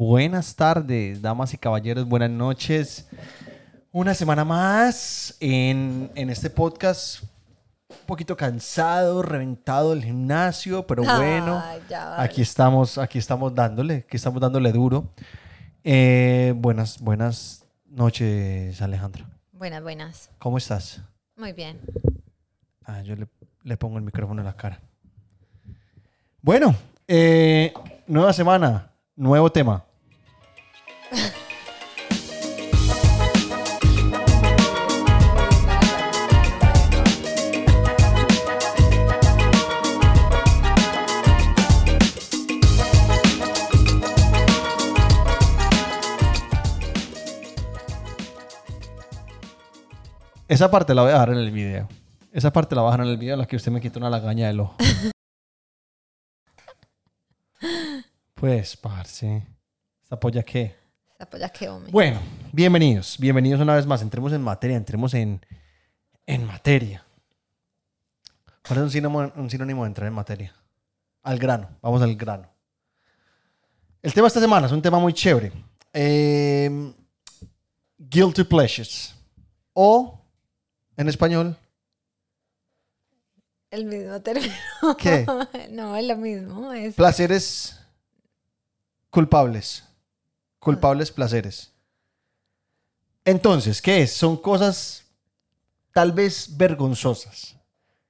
buenas tardes, damas y caballeros, buenas noches. Una semana más en, en este podcast. Un poquito cansado, reventado del gimnasio, pero bueno, Ay, ya vale. aquí estamos, aquí estamos dándole, aquí estamos dándole duro. Eh, buenas, buenas noches, Alejandra. Buenas, buenas. ¿Cómo estás? Muy bien. Ah, yo le, le pongo el micrófono en la cara. Bueno, eh, nueva semana, nuevo tema. Esa parte la voy a dejar en el video. Esa parte la voy a dejar en el video en la que usted me quita una lagaña del ojo. pues, parce. ¿Esta polla qué? Esa polla que hombre. Bueno, bienvenidos. Bienvenidos una vez más. Entremos en materia. Entremos en, en materia. ¿Cuál es un sinónimo, un sinónimo de entrar en materia? Al grano. Vamos al grano. El tema de esta semana es un tema muy chévere. Eh, guilty pleasures. O, en español, El mismo término. ¿Qué? no, es lo mismo. Es... Placeres culpables. Culpables placeres. Entonces, ¿qué es? Son cosas tal vez vergonzosas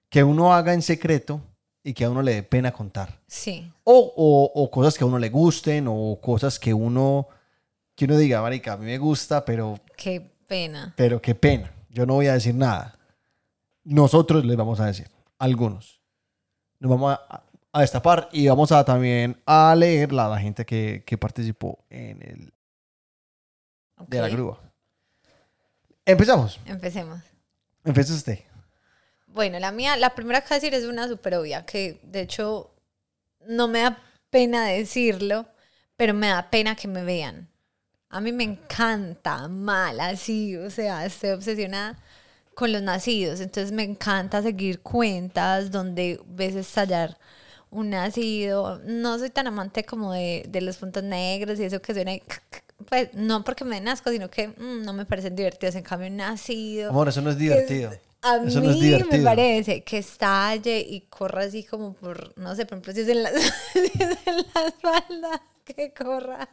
que uno haga en secreto y que a uno le dé pena contar. Sí. O, o- o cosas que a uno le gusten o cosas que uno, que uno diga, marica, a mí me gusta, pero, Qué pena. pero qué pena. Yo no voy a decir nada. Nosotros les vamos a decir, algunos. Nos vamos a, a destapar y vamos a también a leer la, la gente que, que participó en el de la grúa. Empezamos. Empecemos. Empieza usted. Bueno, la mía, la primera que decir es una súper obvia, que de hecho no me da pena decirlo, pero me da pena que me vean. A mí me encanta mal así, o sea, estoy obsesionada con los nacidos, entonces me encanta seguir cuentas donde ves estallar un nacido. No soy tan amante como de, de los puntos negros y eso que suena, pues no porque me den asco, sino que mm, no me parecen divertidos. En cambio, un nacido. Amor, eso no es divertido. es- a Eso mí no es me parece que estalle y corra así como por, no sé, por ejemplo, si es en la, si es en la espalda, que corra,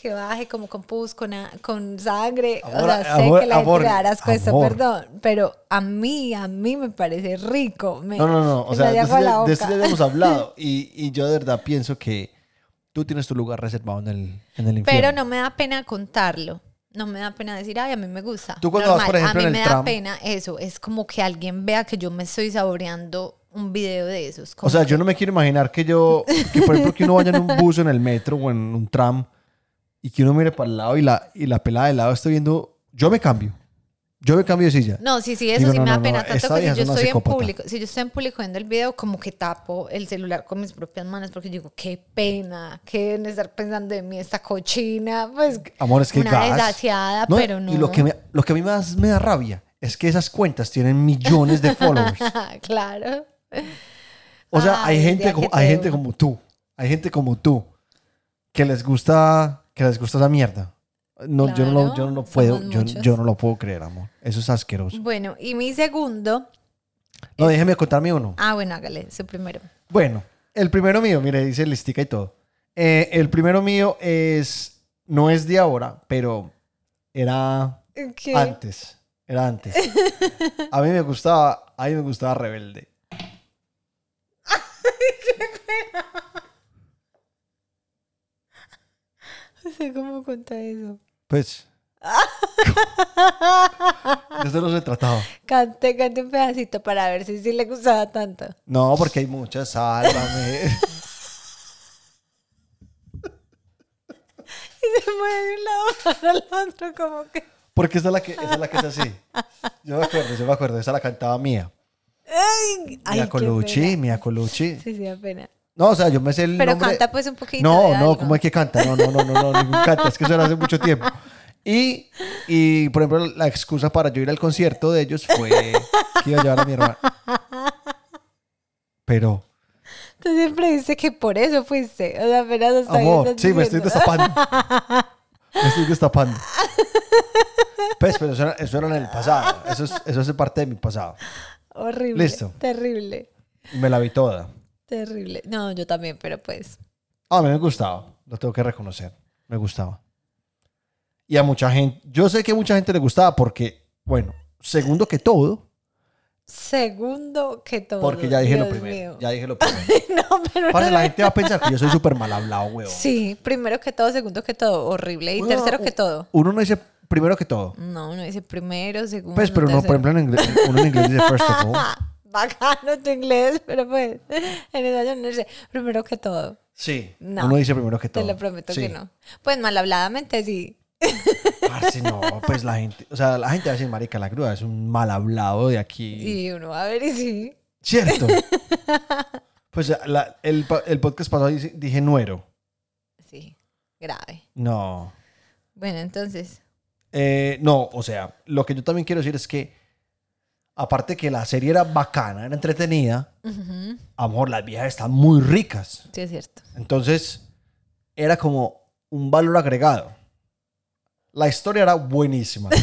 que baje como con pus, con, a- con sangre. Amor, o sea, sé amor, que la amor, gente esto, amor. perdón, pero a mí, a mí me parece rico. Me, No, no, no. O sea, de de boca. ya hemos hablado. Y, y yo de verdad pienso que tú tienes tu lugar reservado en el, en el infierno. Pero no me da pena contarlo. No me da pena decir, ay, a mí me gusta. Tú cuando vas, por ejemplo, a mí en me el da tram- pena eso. Es como que alguien vea que yo me estoy saboreando un video de esos. O como sea, que- yo no me quiero imaginar que yo, que por ejemplo, que uno vaya en un bus, en el metro o en un tram y que uno mire para el lado y la, y la pelada de lado esté viendo, yo me cambio. Yo me cambio de silla. No, sí, sí, eso Digo, sí no, me da no, pena. no, Tanto que si yo estoy en psicópata. público, si yo estoy en público viendo el video, como que tapo el celular con mis propias manos porque digo, qué pena, que deben estar pensando de mí esta cochina, pues Amor, es que una gas. desgraciada, pero no. Y lo que, me- lo que a mí más me da rabia es que esas cuentas tienen millones de followers. claro. O sea, hay Ay, gente, como, que hay te gente como tú. Hay gente como tú que les gusta, que les gusta esa mierda. No, yo, no lo, yo no lo puedo, yo, yo no lo puedo creer, amor. Eso es asqueroso. Bueno, y mi segundo. No, déjeme contarme uno. Ah, bueno, hágale, su primero. Bueno, el primero mío, mire, dice listica y todo. Eh, el primero mío es, no es de ahora, pero era ¿Qué? antes. Era antes. A mí me gustaba, a mí me gustaba Rebelde. No sé cómo contar eso. Pues. no se trataba. Cante, cante un pedacito para ver si sí le gustaba tanto. No, porque hay muchas, sálvame. Y se mueve de un lado para el otro como que... Porque esa es la que, esa es la que es así. Yo me acuerdo, yo me acuerdo. Esa la cantaba Mía. Ay, ay, Mía qué Colucci. Mía Colucci. Sí, sí, da pena. No, o sea, yo me sé el Pero nombre. canta pues un poquito No, de no, algo. ¿cómo es que canta? No, no, no, no, no, ningún canta. Es que eso era hace mucho tiempo. Y, y, por ejemplo, la excusa para yo ir al concierto de ellos fue que iba a llevar a mi hermana. Pero, Tú siempre dices que por eso fuiste. O sea, apenas ahí Amor, sí, me estoy destapando. me estoy destapando. Pues, pero eso era, eso era en el pasado. Eso es, eso es parte de mi pasado. Horrible. Listo. Terrible. Me la vi toda. Terrible. No, yo también, pero pues. Ah, a mí me gustaba. Lo tengo que reconocer. Me gustaba. Y a mucha gente, yo sé que a mucha gente le gustaba porque, bueno, segundo que todo, Segundo que todo. porque ya dije lo primero. mío. Ya dije lo primero. no, pero. No la gente va a pensar que yo soy súper mal hablado, weón. Sí, primero que todo, segundo que todo. Horrible. Y Uno- tercero que todo. Uno no dice primero que todo. No, uno dice primero, segundo. Pues, pero no, por ejemplo, en inglés, uno en inglés dice first of all. Bacano tu inglés, pero pues. En español no dice primero que todo. Sí, No. uno dice primero que Te todo. lo prometo Sí. que no. Pues mal habladamente sí. Parce, no, pues la gente, o sea, la gente va a decir, marica, la grúa es un mal hablado de aquí. Y uno va a ver y sí. ¿Cierto? pues la- el, el podcast pasado dice- dije nuero. Sí, grave. No. Bueno, entonces. Eh, no, o sea, lo que yo también quiero decir es que, aparte que la serie era bacana, era entretenida, amor, las viejas están muy ricas. Sí, es cierto. Entonces, era como un valor agregado. La historia era buenísima.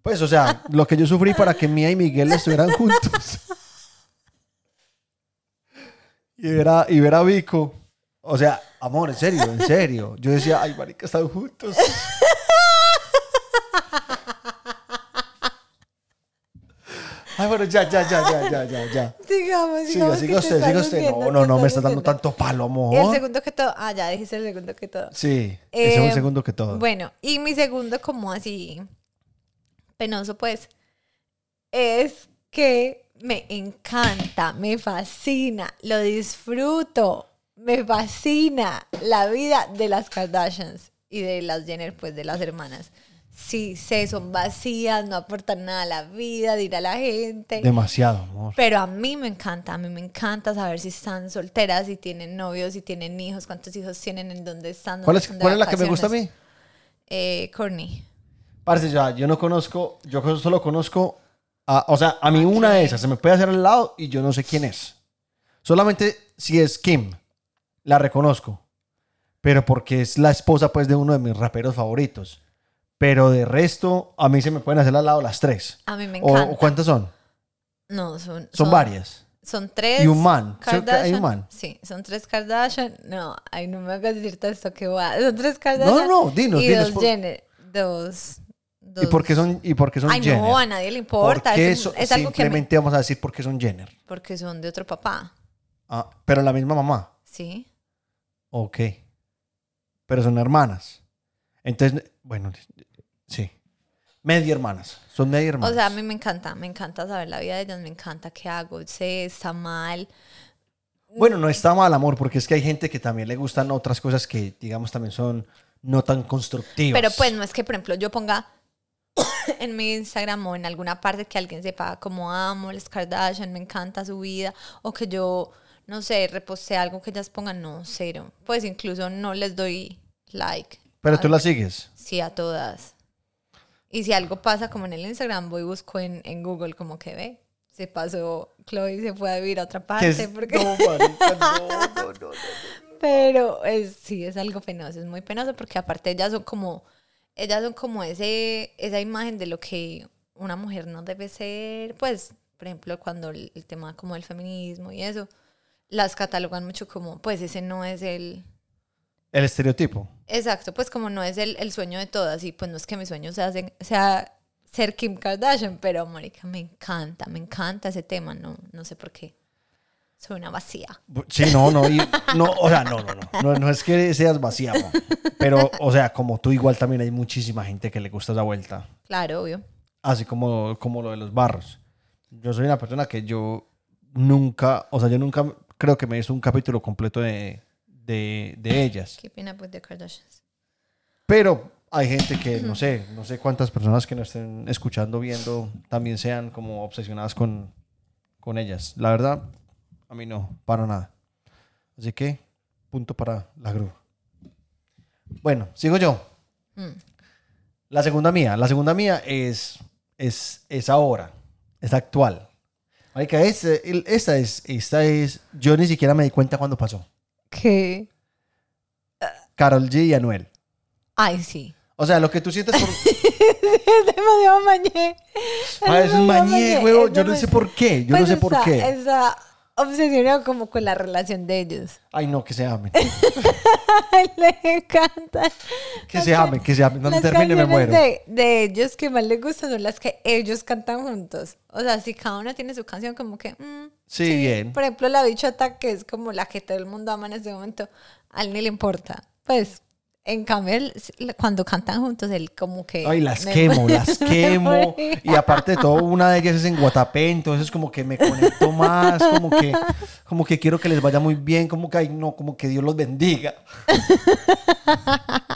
Pues, o sea, lo que yo sufrí para que Mía y Miguel estuvieran juntos. Y ver a, y ver a Vico. O sea, amor, en serio, en serio. Yo decía, ay, marica, están juntos. Ay, bueno, ya, ya, ya, ya, ya, ya, ya. Sigamos, Siga, sigamos. siga usted, siga usted. No, no, no, me está dando tanto palo, El amor. segundo que todo. Ah, ya dijiste el segundo que todo. Sí, ese es Eh, un segundo que todo. Bueno, y mi segundo, como así penoso, pues, es que me encanta, me fascina, lo disfruto, me fascina la vida de las Kardashians y de las Jenner, pues, de las hermanas. Sí, sé, son vacías, no aportan nada a la vida, dirá la gente. Demasiado, amor. Pero a mí me encanta, a mí me encanta saber si están solteras, si tienen novios, si tienen hijos, cuántos hijos tienen, en dónde están. ¿Cuál es, están cuál es la que me gusta a mí? Eh, Courtney. Parce, ya, yo no conozco, yo solo conozco, a- o sea, a mí una de esas se me puede hacer al lado y yo no sé quién es. Solamente si es Kim, la reconozco. Pero porque es la esposa, pues, de uno de mis raperos favoritos. Pero de resto, a mí se me pueden hacer al lado las tres. A mí me encanta. o ¿Cuántas son? No, son, Son varias. Son tres. Y un man. Hay un man. Sí, son tres Kardashian. No, ay, no me hagas decir todo esto que va. Son tres Kardashian. No, no, dinos, y dinos dos por- Jenner. Dos. ¿Y por qué son, y por qué son Ay, Jenner? no, a nadie le importa. ¿Por qué Es, algo que me- simplemente vamos a decir por qué son Jenner? Porque son de otro papá. Ah, pero la misma mamá. Sí. Ok. Pero son hermanas. Entonces, bueno, sí. Media hermanas. Son media hermanas. O sea, a mí me encanta, me encanta saber la vida de ellas, me encanta qué hago, sé, está mal. Bueno, no está mal, amor, porque es que hay gente que también le gustan otras cosas que, digamos, también son no tan constructivas. Pero pues no es que, por ejemplo, yo ponga en mi Instagram o en alguna parte que alguien sepa cómo amo las Kardashian, me encanta su vida, o que yo, no sé, repostee algo que ellas pongan, no, cero. Pues incluso no les doy like. Pero tú a- la sigues. Sí, a todas. Y si algo pasa como en el Instagram, voy y busco en, en Google como que ve. Se pasó, Chloe se fue a vivir a otra parte. porque... No, marica, no, no, no, no. Pero es, sí, es algo penoso, es muy penoso porque aparte ellas son como, ellas son como ese, esa imagen de lo que una mujer no debe ser, pues, por ejemplo, cuando el, el tema como el feminismo y eso, las catalogan mucho como, pues ese no es el, El estereotipo. exacto, pues como no es el, el sueño de todas y pues no es que mi sueño sea, ser- sea ser Kim Kardashian, pero, marica, me encanta, me encanta ese tema, no, no sé por qué. Soy una vacía. Sí, no, no, y- no, o sea, no, no, no, no, no es que seas vacía, pero, o sea, como tú igual también hay muchísima gente que le gusta esa vuelta, Claro, obvio. así como, como lo de los barros. Yo soy una persona que yo nunca, o sea, yo nunca creo que me hizo un capítulo completo de, de, de ellas, Keeping up with the Kardashians. pero hay gente que, no sé, no sé cuántas personas que nos estén escuchando, viendo, también sean como obsesionadas con, con ellas. La verdad, a mí no, para nada. Así que, punto para la grúa. Bueno, sigo yo. Mm. La segunda mía. La segunda mía es, es, es ahora. Es actual. Marica, es, el- esta es, esta es, yo ni siquiera me di cuenta cuando pasó. ¿Qué? Carol G y Anuel. Ay, sí. O sea, lo que tú sientes por... es demasiado mañé. Ah, es un demasiado mañé, huevo. es Yo no sé por qué. Yo no Pues sé por está- qué. Está obsesionado como con la relación de ellos. Ay, no, que se amen. Le encanta. Que se amen, que se amen. Donde termine me muero. De, de ellos que más les gustan son las que ellos cantan juntos. O sea, si cada uno tiene su canción, como que. mm, Sí, bien. Por ejemplo, la bichota, que es como la que todo el mundo ama en este momento, a él ni le importa. Pues, en cambio, cuando cantan juntos, él como que. Ay, las me- quemo, las quemo. Y aparte de todo, una de ellas es en Guatapé, entonces es como que me conecto más, como que, como que quiero que les vaya muy bien, como que, ay, no, como que Dios los bendiga.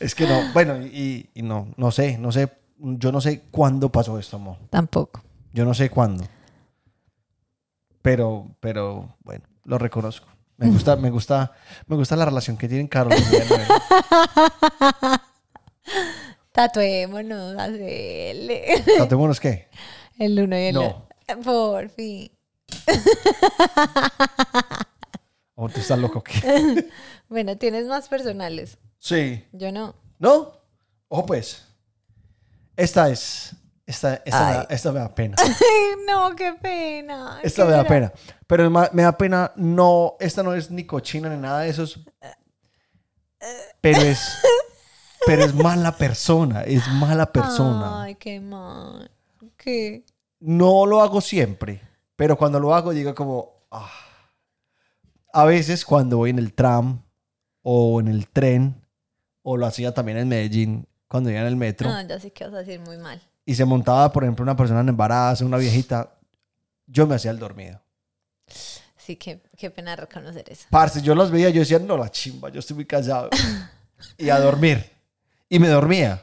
Es que no, bueno, y, y no, no sé, no sé, yo no sé cuándo pasó esto, amor. Tampoco. Yo no sé cuándo. Pero, pero, bueno, lo reconozco. Me gusta, me gusta, me gusta la relación que tienen Carlos y. Tatuémonos, hacerle. ¿Tatuémonos qué? El uno y el No. otro. Por fin. ¿O tú estás loco qué? Bueno, tienes más personales. Sí. Yo no. ¿No? Ojo pues. Esta es. Esta, esta, me esta me da pena. Ay, no, qué pena. Esta ¿Qué me da pena. Pero me da pena. No, esta no es ni cochina ni nada de eso. es- Pero es. Pero es mala persona. Es mala persona. Ay, qué mal. ¿Qué? No lo hago siempre. Pero cuando lo hago, digo como. ah. A veces cuando voy en el tram o en el tren, o lo hacía también en Medellín, cuando iba en el metro. No, ya sé que vas a decir muy mal. Y se montaba, por ejemplo, una persona en embarazo, una viejita, yo me hacía el dormido. Sí, qué, qué pena reconocer eso. Parce, yo los veía, yo decía, no, la chimba, yo estoy muy cansado. y a dormir. Y me dormía,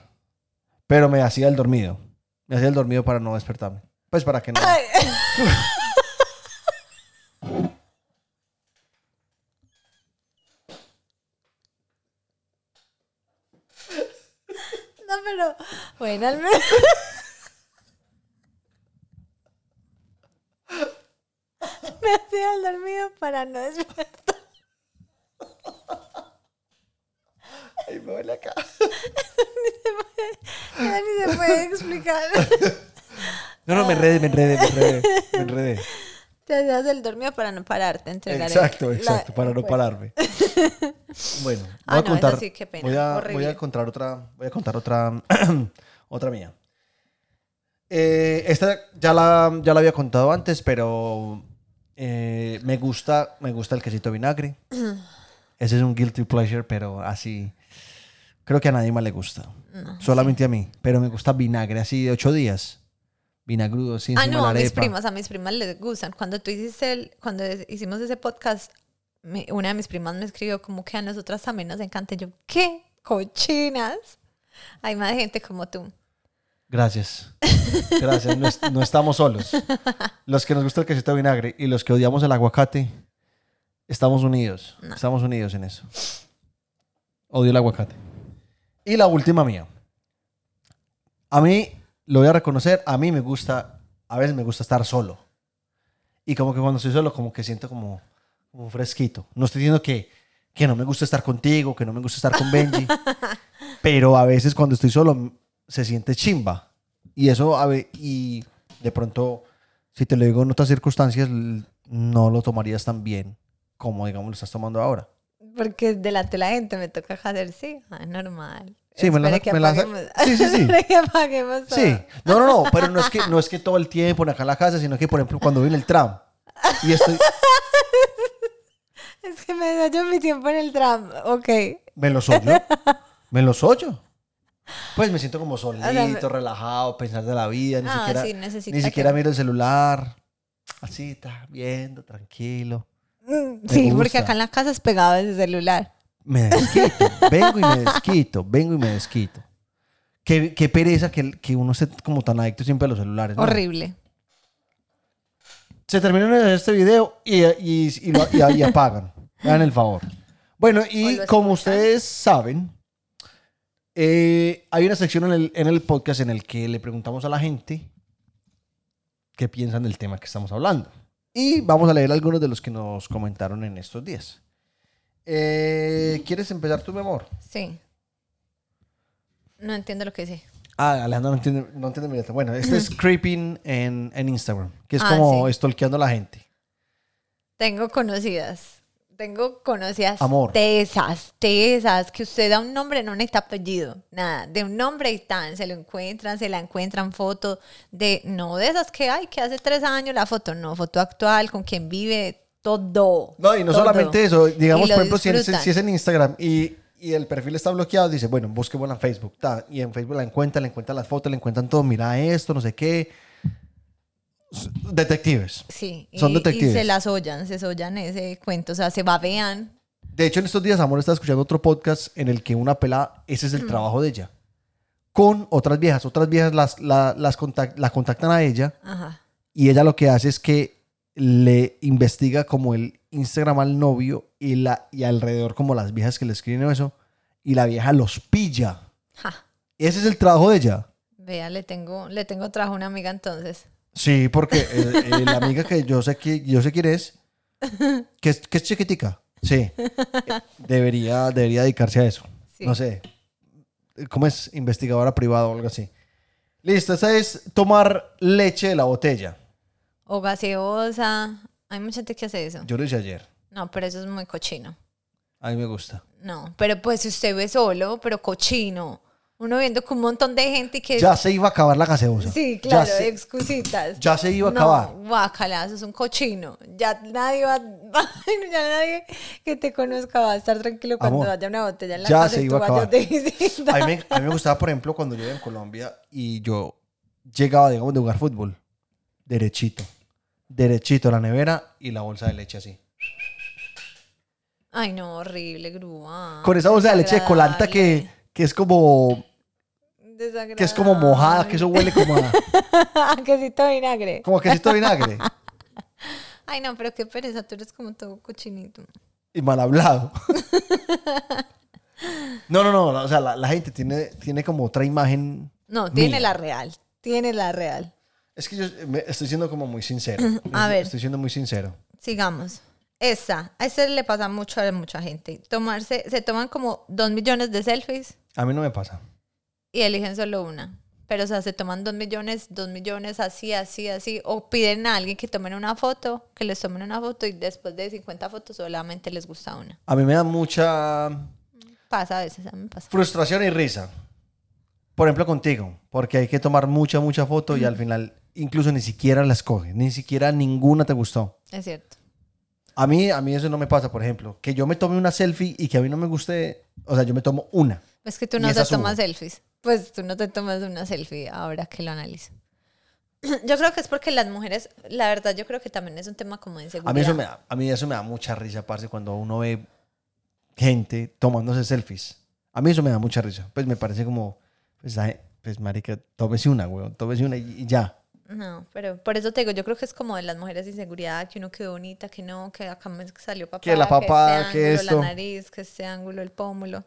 pero me hacía el dormido. Me hacía el dormido para no despertarme. Pues para que no. No, pero bueno, al menos. Me hacía el dormido para no despertar. Ay, me duele acá. Ya ni se puede explicar. No, no, me enredé, me enredé, me enredé. Me enredé. Te hacías el dormido para no pararte, entregar el- Exacto, la- exacto, para no pues. pararme. Bueno, voy Ah, a no, contar. sí, qué pena, voy, a, voy a contar otra. Voy a contar otra. otra mía. Eh, esta ya la, ya la había contado antes, pero eh, me gusta, me gusta el quesito vinagre. Ese es un guilty pleasure, pero así. Creo que a nadie más le gusta. No, Solamente a mí. Pero me gusta vinagre así de ocho días. Vinagrudo, sí, Ah, no, a mis primas, a mis primas les gustan. Cuando tú hiciste el, cuando hicimos ese podcast, me- una de mis primas me escribió como que a nosotras también nos encanta. Y yo, ¿qué? Cochinas. Hay más gente como tú. Gracias. Gracias. No, es- no estamos solos. Los que nos gusta el quesito de vinagre y los que odiamos el aguacate, estamos unidos. No. Estamos unidos en eso. Odio el aguacate. Y la última mía. A mí, lo voy a reconocer, a mí me gusta, a veces me gusta estar solo. Y como que cuando estoy solo, como que siento como, como un fresquito. No estoy diciendo que, que no me gusta estar contigo, que no me gusta estar con Benji. pero a veces cuando estoy solo se siente chimba. Y eso, a ve- y de pronto, si te lo digo en otras circunstancias, no lo tomarías tan bien como, digamos, lo estás tomando ahora. Porque delante de la gente me toca hacer sí. Ah, normal. Sí, me la- que me la- sí, sí, sí. Que apaguemos. Sí, no, no, no, pero no es que, no es que todo el tiempo en acá en la casa, sino que, por ejemplo, cuando en el tram y estoy, Es que me da yo mi tiempo en el tram. Ok. me lo soy me lo soy Pues me siento como solito, sea, relajado, pensar de la vida, ni Ah, siquiera, sí, ni siquiera que- miro el celular, así, está viendo, tranquilo. Mm, Sí, porque acá en la casa es pegado ese celular. Me desquito, vengo y me desquito, vengo y me desquito. Qué, qué pereza que, que uno esté como tan adicto siempre a los celulares. ¿no? Horrible. Se terminó este video y, y, y lo- y- apagan. Hagan el favor. Bueno, y como ustedes saben, eh, hay una sección en el, en el podcast en el que le preguntamos a la gente qué piensan del tema que estamos hablando. Y vamos a leer algunos de los que nos comentaron en estos días. Eh, ¿Quieres empezar tu, mi amor? Sí. No entiendo lo que dice. Ah, Alejandro no entiende, no entiende mi letra. Bueno, este es creeping en, en Instagram, que es Ah, como sí. stalkeando a la gente. Tengo conocidas. Tengo conocidas Amor. tesas, tesas, que usted da un nombre, no necesita apellido, nada, de un nombre y tan, se lo encuentran, se la encuentran foto de, no de esas que hay, que hace tres años la foto, no, foto actual, con quien vive, todo. No, y no todo. solamente eso, digamos, por ejemplo, si es, si es en Instagram y, y el perfil está bloqueado, dice, bueno, busquémosla en Facebook. ta, y en Facebook la encuentran, le encuentran las fotos, le encuentran todo, mira esto, no sé qué. Detectives. Sí, Son y, detectives. y se las ollan, se ollan ese cuento, o sea, se babean. De hecho, en estos días, Amor está escuchando otro podcast en el que una pelada, ese es el trabajo de ella. Con otras viejas. Otras viejas las, la, las contac- la contactan a ella Ajá. y ella lo que hace es que le investiga como el Instagram al novio y, la, y alrededor como las viejas que le escriben eso y la vieja los pilla. Ja. Ese es el trabajo de ella. Vea, le tengo, le tengo trajo una amiga entonces. Sí, porque eh, eh, la amiga que yo sé que yo sé quién es, que es, que es chiquitica, sí, debería, debería dedicarse a eso. Sí. No sé, ¿cómo es? Investigadora privada o algo así. Listo, esa es tomar leche de la botella. O gaseosa. Hay mucha gente que hace eso. Yo lo hice ayer, No, pero eso es muy cochino. a mí me gusta. No, pero pues si usted ve solo, pero cochino. Uno viendo con un montón de gente y que... Ya se iba a acabar la gaseosa. Sí, Ya claro, se- excusitas. ya se iba a no, acabar. guácala, eso es un cochino. Ya nadie va, ya nadie que te conozca va a estar tranquilo cuando Amor, haya una botella en la ya casa se y iba tú a acabar. A mí, me, a mí me gustaba, por ejemplo, cuando yo iba en Colombia y yo llegaba, digamos, de jugar fútbol, derechito, derechito a la nevera y la bolsa de leche así. Ay, no, horrible, grúa. Con esa bolsa de leche de colanta que. Que es como que es como mojada, que eso huele como a, Quesito vinagre. como a quesito vinagre Ay, no, pero qué pereza, tú eres como todo cochinito. y mal hablado. No, no, no, o sea, la, la gente tiene, tiene como otra imagen. No, tiene Mía. la real. Tiene la real. Es que yo me- estoy siendo como muy sincero. A ver. Estoy siendo muy sincero. Sigamos. Esa, a ese le pasa mucho a mucha gente. Tomarse, se toman como dos millones de selfies A mí no me pasa. y eligen solo una. Pero, o sea, se toman dos millones, dos millones, así, así, así. O piden a alguien que tomen una foto, que les tomen una foto y después de 50 fotos solamente les gusta una. A mí me da mucha Pasa a veces, a mí me pasa. frustración y risa. Por ejemplo, contigo, porque hay que tomar mucha, mucha foto y al final incluso ni siquiera la escoges, ni siquiera ninguna te gustó. Es cierto. A mí, a mí eso no me pasa, por ejemplo, que yo me tome una selfie y que a mí no me guste, o sea, yo me tomo una. Es que tú no te tomas selfies. Pues tú no te tomas una selfie ahora que lo analizo. Yo creo que es porque las mujeres, la verdad, yo creo que también es un tema como de inseguridad. A mí eso me da, a mí eso me da mucha risa, parce, cuando uno ve gente tomándose selfies. A mí eso me da mucha risa. Pues me parece como, pues, ay, pues marica, tómese una, weón, tómese una y, ya. No, pero por eso te digo, yo creo que es como de las mujeres de inseguridad, que uno quedó bonita, que no, que acá me salió papá, Que la papada, que este esto. ángulo, la nariz, que este ángulo, el pómulo.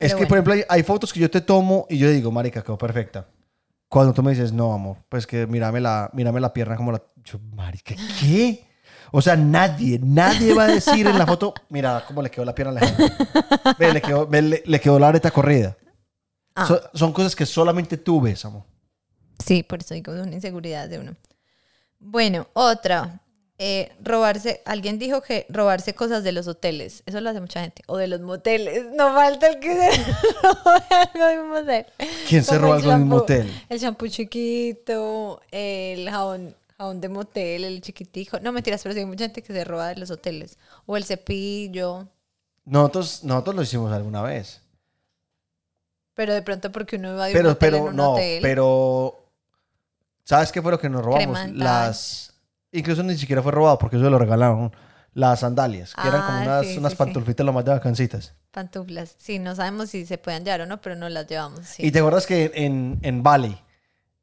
Es que, por ejemplo, hay, hay fotos que yo te tomo y yo digo, marica, quedó perfecta. Cuando tú me dices, no, amor, pues que mírame la, mírame la pierna como la... Yo, marica, ¿qué? O sea, nadie, nadie va a decir en la foto, mira cómo le quedó la pierna a la gente. Ve, le quedó, ve, le, le quedó la areta corrida. Ah. So- son cosas que solamente tú ves, amor. Sí, por eso digo, es una inseguridad de uno. Bueno, otra. Eh, robarse, alguien dijo que robarse cosas de los hoteles, eso lo hace mucha gente, o de los moteles, no falta el que se robe algo de un motel. ¿Quién se roba algo en un motel? El shampoo chiquito, el jabón, jabón de motel, el chiquitico. No, mentiras, pero sí hay mucha gente que se roba de los hoteles. O el cepillo, Nosotros, nosotros lo hicimos alguna vez. pero de pronto porque uno iba de un Pero, hotel en pero, un no, hotel. pero... ¿Sabes qué fue lo que nos robamos? Las... Incluso ni siquiera fue robado porque eso lo regalaron. Las sandalias, que eran como Ah, unas, sí, unas sí, sí. pantuflitas lo más de vacancitas. Pantuflas. Sí, no sabemos si se pueden llevar o no, pero no las llevamos. sí. Y te acuerdas que en, en Bali,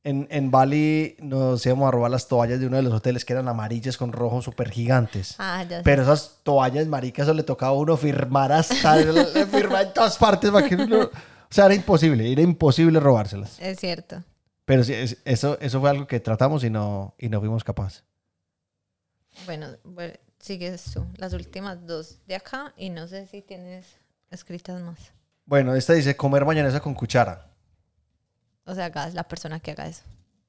en, en Bali nos íbamos a robar las toallas de uno de los hoteles que eran amarillas con rojo súper gigantes. Ah, ya sé. Pero esas toallas, maricas, eso le tocaba a uno firmar hasta, le firmar en todas partes para que uno- O sea, era imposible, era imposible robárselas. Es cierto. Pero sí, es- eso, eso fue algo que tratamos y no, y no fuimos capaces. Bueno, bueno, sigues tú. Las últimas dos de acá y no sé si tienes escritas más. Bueno, esta dice comer mayonesa con cuchara. O sea, hagas la persona que haga eso.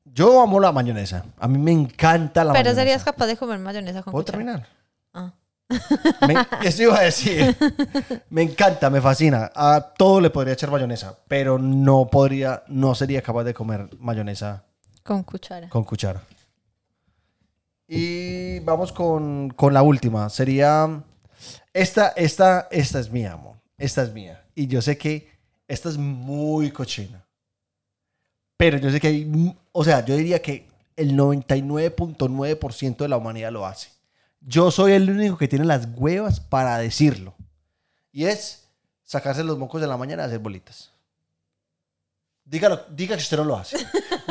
Yo amo la mayonesa. A mí me encanta la Pero mayonesa. serías capaz de comer mayonesa con ¿Puedo cuchara. terminar? Ah. Me- eso iba a decir. Me encanta, me fascina. A todo le podría echar mayonesa, pero no podría, no sería capaz de comer mayonesa Con cuchara. con cuchara. Y vamos con, con la última. Sería. Esta, esta, esta es mía, amor. Esta es mía. Y yo sé que esta es muy cochina. Pero yo sé que hay. O sea, yo diría que el 99.9% de la humanidad lo hace. Yo soy el único que tiene las huevas para decirlo. Y es sacarse los mocos de la mañana y hacer bolitas. Dígalo, diga que usted no lo hace.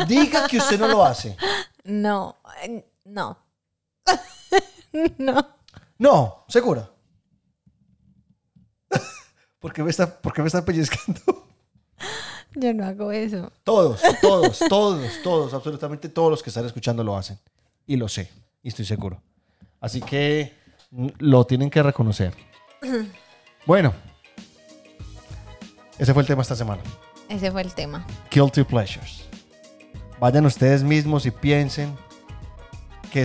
Diga que usted no lo hace. No, eh, no. no. No, segura. ¿Por qué me está, por qué me está pellizcando? Yo no hago eso. Todos, todos, todos, todos, absolutamente todos los que están escuchando lo hacen. Y lo sé, y estoy seguro. Así que lo tienen que reconocer. Bueno, ese fue el tema esta semana. Ese fue el tema. Guilty Pleasures. Vayan ustedes mismos y piensen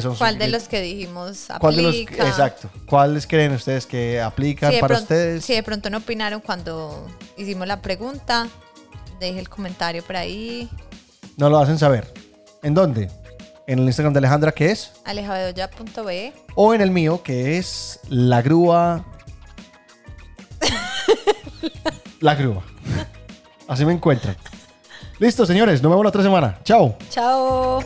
son ¿Cuál de los que dijimos aplica? ¿Cuál de los exacto? ¿Cuáles creen ustedes que aplican Si para pronto, ustedes? si de pronto no opinaron cuando hicimos la pregunta, deje el comentario por ahí. Nos lo hacen saber. ¿En dónde? En el Instagram de Alejandra, que es, alejabedoya.be. o en el mío, que es la grúa. la grúa. Así me encuentran. Listo, señores. Nos vemos la otra semana. Chao. Chao.